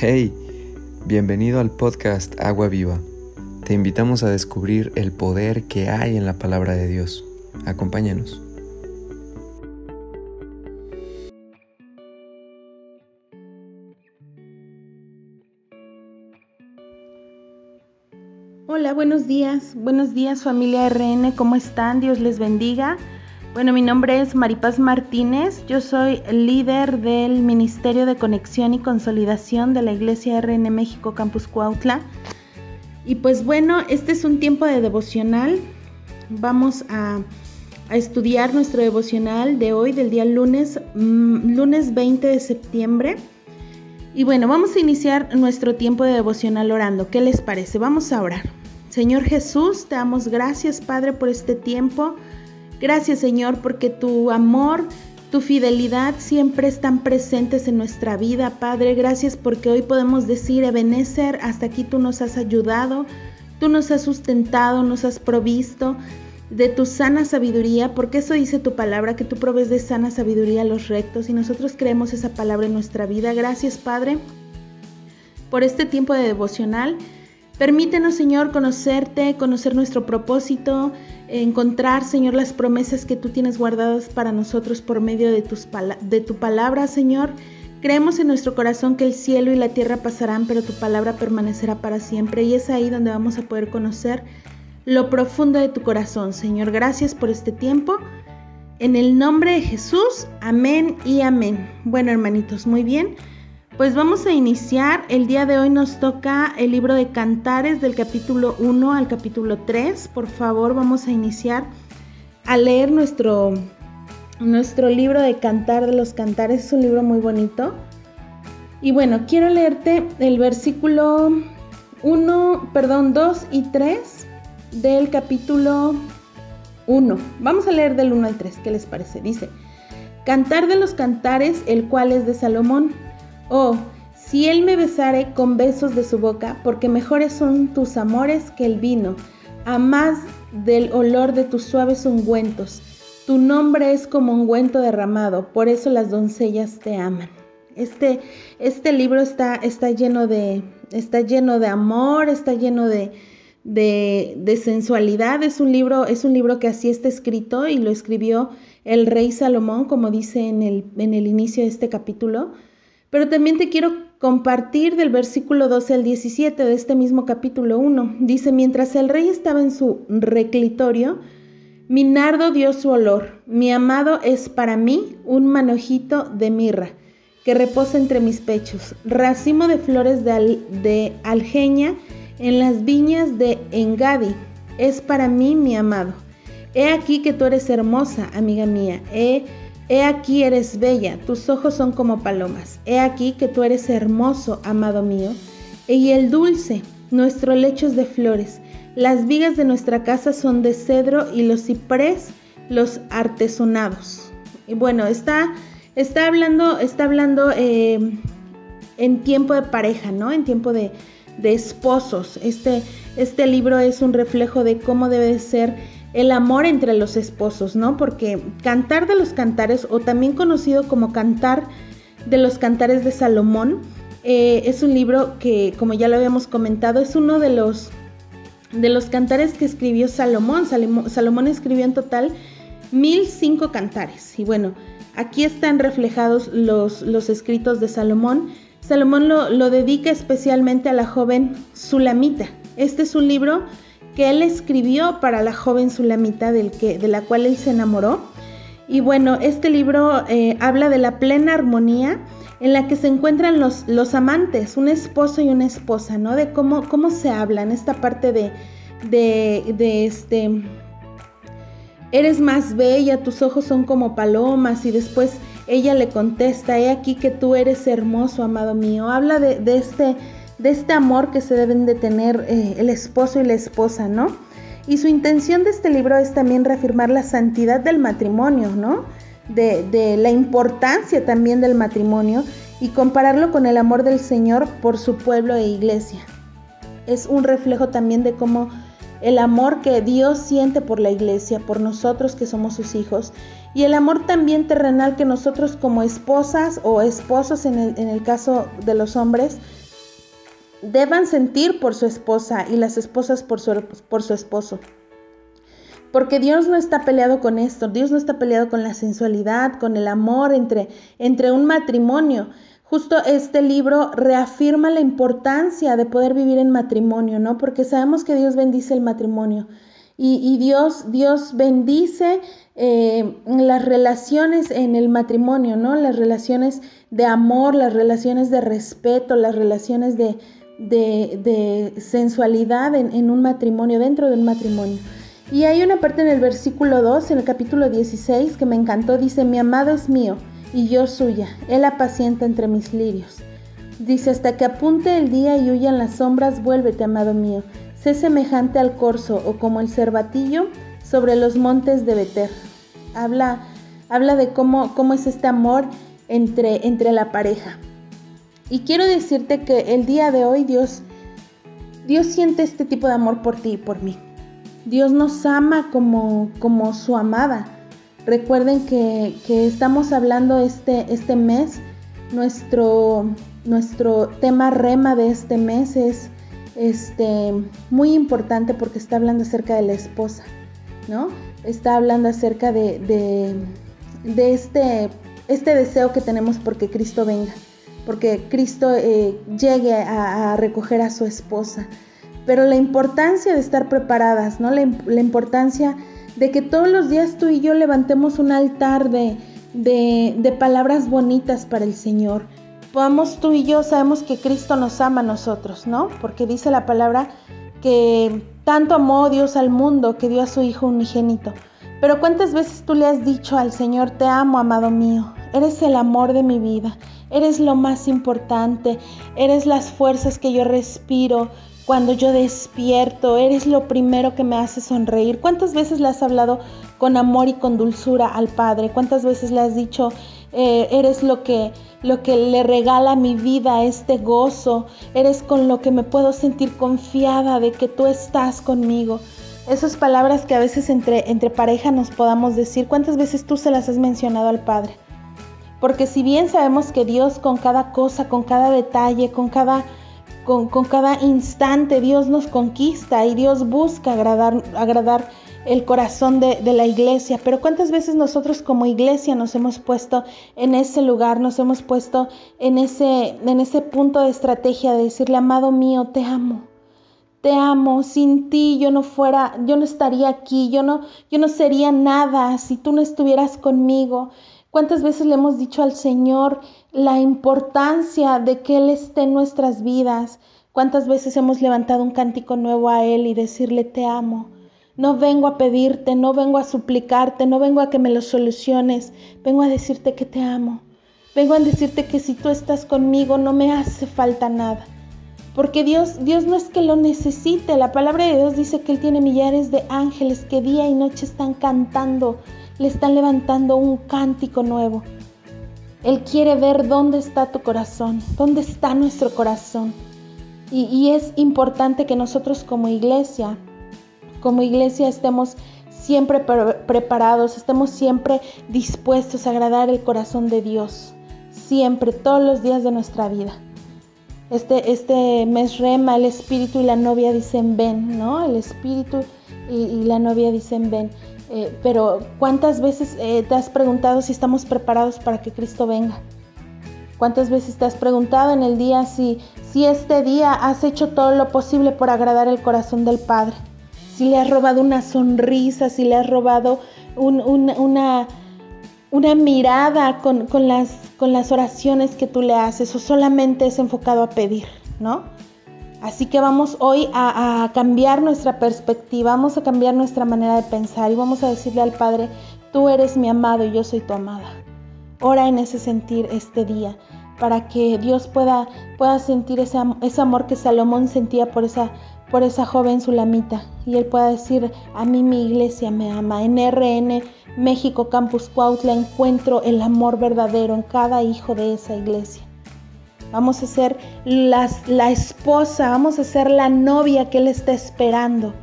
Hey, bienvenido al podcast Agua Viva. Te invitamos a descubrir el poder que hay en la palabra de Dios. Acompáñanos. Hola, buenos días. Buenos días familia RN, ¿cómo están? Dios les bendiga. Bueno, mi nombre es Maripaz Martínez, yo soy líder del Ministerio de Conexión y Consolidación de la Iglesia RN México Campus Cuautla. Y pues bueno, este es un tiempo de devocional. Vamos a, estudiar nuestro devocional de hoy, del día lunes, mmm, lunes 20 de septiembre. Y bueno, vamos a iniciar nuestro tiempo de devocional orando. ¿Qué les parece? Vamos a orar. Señor Jesús, te damos gracias, Padre, por este tiempo. Gracias Señor porque tu amor, tu fidelidad siempre están presentes en nuestra vida, Padre. Gracias porque hoy podemos decir, Ebenezer, hasta aquí tú nos has ayudado, tú nos has sustentado, nos has provisto de tu sana sabiduría, porque eso dice tu palabra, que tú provees de sana sabiduría a los rectos y nosotros creemos esa palabra en nuestra vida. Gracias, Padre, por este tiempo de devocional. Permítenos, Señor, conocerte, conocer nuestro propósito, encontrar, Señor, las promesas que tú tienes guardadas para nosotros por medio de, tus de tu palabra, Señor. Creemos en nuestro corazón que el cielo y la tierra pasarán, pero tu palabra permanecerá para siempre. Y es ahí donde vamos a poder conocer lo profundo de tu corazón, Señor. Gracias por este tiempo. En el nombre de Jesús, amén y amén. Bueno, hermanitos, muy bien. Pues vamos a iniciar. El día de hoy nos toca el libro de Cantares del capítulo 1 al capítulo 3. Por favor, vamos a iniciar a leer nuestro, nuestro libro de Cantar de los Cantares. Es un libro muy bonito. Y bueno, quiero leerte el versículo 1, perdón, 2 y 3 del capítulo 1. Vamos a leer del 1 al 3. ¿Qué les parece? Dice, Cantar de los Cantares, el cual es de Salomón Oh, si él me besare con besos de su boca, porque mejores son tus amores que el vino, a más del olor de tus suaves ungüentos. Tu nombre es como ungüento derramado, por eso las doncellas te aman. Este, este libro está, está, lleno de, está lleno de amor, está lleno de, de, de, sensualidad. Es un, libro, es un libro que así está escrito y lo escribió el rey Salomón, como dice en el, en el inicio de este capítulo. Pero también te quiero compartir del versículo 12 al 17 de este mismo capítulo 1. Dice, mientras el rey estaba en su reclitorio, mi nardo dio su olor. Mi amado es para mí un manojito de mirra que reposa entre mis pechos, racimo de flores de, al, de algeña en las viñas de Engadi. Es para mí mi amado. He aquí que tú eres hermosa, amiga mía. He He aquí eres bella, tus ojos son como palomas. He aquí que tú eres hermoso, amado mío. Y el dulce, nuestro lecho es de flores. Las vigas de nuestra casa son de cedro y los ciprés, los artesonados. Y bueno, está, está hablando, está hablando eh, en tiempo de pareja, ¿no? En tiempo de, de esposos. Este, este libro es un reflejo de cómo debe ser el amor entre los esposos, ¿no? Porque Cantar de los Cantares, o también conocido como Cantar de los Cantares de Salomón, eh, es un libro que, como ya lo habíamos comentado, es uno de los, de los cantares que escribió Salomón. Salomón, escribió en total 1005 cantares. Y bueno, aquí están reflejados los, los escritos de Salomón. Salomón lo, lo dedica especialmente a la joven Sulamita. Este es un libro que él escribió para la joven Sulamita del que, de la cual él se enamoró. Y bueno, este libro eh, habla de la plena armonía en la que se encuentran los, los amantes, un esposo y una esposa, ¿no? De cómo, cómo se hablan, esta parte de, de, de este, eres más bella, tus ojos son como palomas y después ella le contesta, he aquí que tú eres hermoso, amado mío. Habla de, de este de este amor que se deben de tener eh, el esposo y la esposa, ¿no? Y su intención de este libro es también reafirmar la santidad del matrimonio, ¿no? De, la importancia también del matrimonio y compararlo con el amor del Señor por su pueblo e iglesia. Es un reflejo también de cómo el amor que Dios siente por la iglesia, por nosotros que somos sus hijos, y el amor también terrenal que nosotros como esposas o esposos en el caso de los hombres deban sentir por su esposa y las esposas por su, por su esposo. Porque Dios no está peleado con esto, Dios no está peleado con la sensualidad, con el amor entre, entre un matrimonio. Justo este libro reafirma la importancia de poder vivir en matrimonio, ¿no? Porque sabemos que Dios bendice el matrimonio. Y, Dios, Dios bendice eh, las relaciones en el matrimonio, ¿no? Las relaciones de amor, las relaciones de respeto, las relaciones de, de, sensualidad en, en, un matrimonio, dentro de un matrimonio. Y hay una parte en el versículo 2, en el capítulo 16, que me encantó, dice, mi amado es mío y yo suya, él apacienta entre mis lirios. Dice, hasta que apunte el día y huyan las sombras, vuélvete, amado mío, sé semejante al corzo o como el cervatillo sobre los montes de Beter. Habla, habla de cómo, cómo es este amor entre, entre la pareja. Y quiero decirte que el día de hoy Dios, Dios siente este tipo de amor por ti y por mí. Dios nos ama como, como su amada. Recuerden que, estamos hablando este, este mes, nuestro, nuestro tema rema de este mes es este, muy importante porque está hablando acerca de la esposa, ¿no? Está hablando acerca de, de, este, este deseo que tenemos porque Cristo venga porque Cristo eh, llegue a, recoger a su esposa. Pero la importancia de estar preparadas, ¿no? La, importancia de que todos los días tú y yo levantemos un altar de, de, palabras bonitas para el Señor. Podamos tú y yo, sabemos que Cristo nos ama a nosotros, ¿no? Porque dice la palabra que tanto amó Dios al mundo que dio a su Hijo unigénito. Pero ¿cuántas veces tú le has dicho al Señor, te amo, amado mío? Eres el amor de mi vida, eres lo más importante, eres las fuerzas que yo respiro cuando yo despierto, eres lo primero que me hace sonreír. ¿Cuántas veces le has hablado con amor y con dulzura al Padre? ¿Cuántas veces le has dicho, eh, eres lo que, lo que le regala mi vida, este gozo, eres con lo que me puedo sentir confiada de que tú estás conmigo? Esas palabras que a veces entre, entre pareja nos podamos decir, ¿cuántas veces tú se las has mencionado al Padre? Porque si bien sabemos que Dios con cada cosa, con cada detalle, con cada, con, cada instante, Dios nos conquista y Dios busca agradar, agradar el corazón de, de, la iglesia. Pero cuántas veces nosotros como iglesia nos hemos puesto en ese lugar, nos hemos puesto en ese, en ese punto de estrategia de decirle, amado mío, te amo. Te amo, sin ti yo no fuera, yo no estaría aquí, yo no, yo no sería nada si tú no estuvieras conmigo. ¿Cuántas veces le hemos dicho al Señor la importancia de que Él esté en nuestras vidas? ¿Cuántas veces hemos levantado un cántico nuevo a Él y decirle te amo? No vengo a pedirte, no vengo a suplicarte, no vengo a que me lo soluciones, vengo a decirte que te amo. Vengo a decirte que si tú estás conmigo no me hace falta nada. Porque Dios, Dios no es que lo necesite, la palabra de Dios dice que Él tiene millares de ángeles que día y noche están cantando le están levantando un cántico nuevo. Él quiere ver dónde está tu corazón, dónde está nuestro corazón. Y, es importante que nosotros como iglesia, como iglesia estemos siempre preparados, estemos siempre dispuestos a agradar el corazón de Dios, siempre, todos los días de nuestra vida. Este, este mes rema, el espíritu y la novia dicen ven, ¿no? El espíritu y, y la novia dicen ven. Eh, pero ¿cuántas veces eh, te has preguntado si estamos preparados para que Cristo venga? ¿Cuántas veces te has preguntado en el día si, si este día has hecho todo lo posible por agradar el corazón del Padre? Si le has robado una sonrisa, si le has robado una, una mirada con, con, las, con las oraciones que tú le haces o solamente es enfocado a pedir, ¿no? Así que vamos hoy a, cambiar nuestra perspectiva, vamos a cambiar nuestra manera de pensar y vamos a decirle al Padre, tú eres mi amado y yo soy tu amada. Ora en ese sentir este día para que Dios pueda, pueda sentir ese, ese amor que Salomón sentía por esa, por esa joven sulamita y él pueda decir, a mí mi iglesia me ama. En RN México Campus Cuautla encuentro el amor verdadero en cada hijo de esa iglesia. Vamos a ser la esposa, vamos a ser la novia que Él está esperando.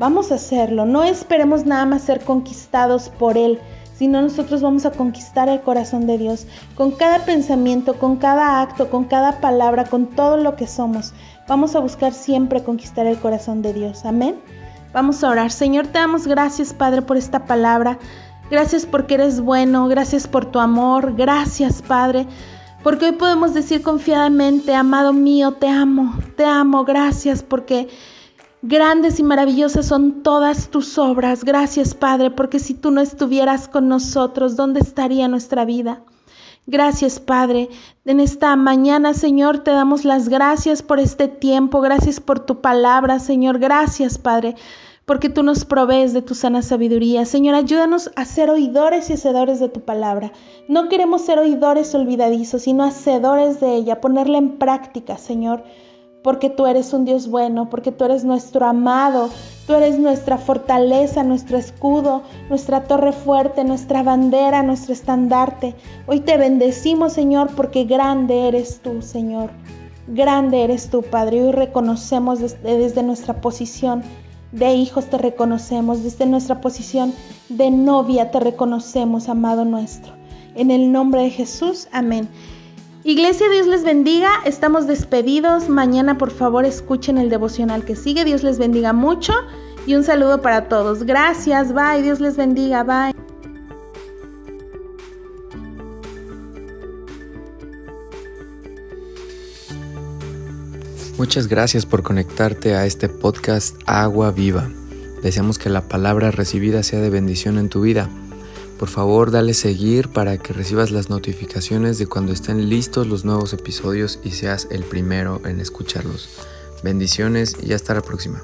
Vamos a hacerlo. No esperemos nada más ser conquistados por Él, sino nosotros vamos a conquistar el corazón de Dios con cada pensamiento, con cada acto, con cada palabra, con todo lo que somos. Vamos a buscar siempre conquistar el corazón de Dios. Amén. Vamos a orar. Señor, te damos gracias, Padre, por esta palabra. Gracias porque eres bueno, gracias por tu amor, gracias, Padre. Porque hoy podemos decir confiadamente, amado mío, te amo, te amo, gracias porque Grandes y maravillosas son todas tus obras. Gracias, Padre, porque si tú no estuvieras con nosotros, ¿dónde estaría nuestra vida? Gracias, Padre. En esta mañana, Señor, te damos las gracias por este tiempo. Gracias por tu palabra, Señor. Gracias, Padre, porque tú nos provees de tu sana sabiduría. Señor, ayúdanos a ser oidores y hacedores de tu palabra. No queremos ser oidores olvidadizos, sino hacedores de ella, ponerla en práctica, Señor porque tú eres un Dios bueno, porque tú eres nuestro amado, tú eres nuestra fortaleza, nuestro escudo, nuestra torre fuerte, nuestra bandera, nuestro estandarte. Hoy te bendecimos, Señor, porque grande eres tú, Señor. Grande eres tú, Padre. Hoy reconocemos desde nuestra posición de hijos, te reconocemos, desde nuestra posición de novia, te reconocemos, amado nuestro. En el nombre de Jesús, amén. Iglesia, Dios les bendiga. Estamos despedidos. Mañana por favor escuchen el devocional que sigue. Dios les bendiga mucho y un saludo para todos. Gracias. Bye. Dios les bendiga. Bye. Muchas gracias por conectarte a este podcast Agua Viva. Deseamos que la palabra recibida sea de bendición en tu vida. Por favor, dale seguir para que recibas las notificaciones de cuando estén listos los nuevos episodios y seas el primero en escucharlos. Bendiciones y hasta la próxima.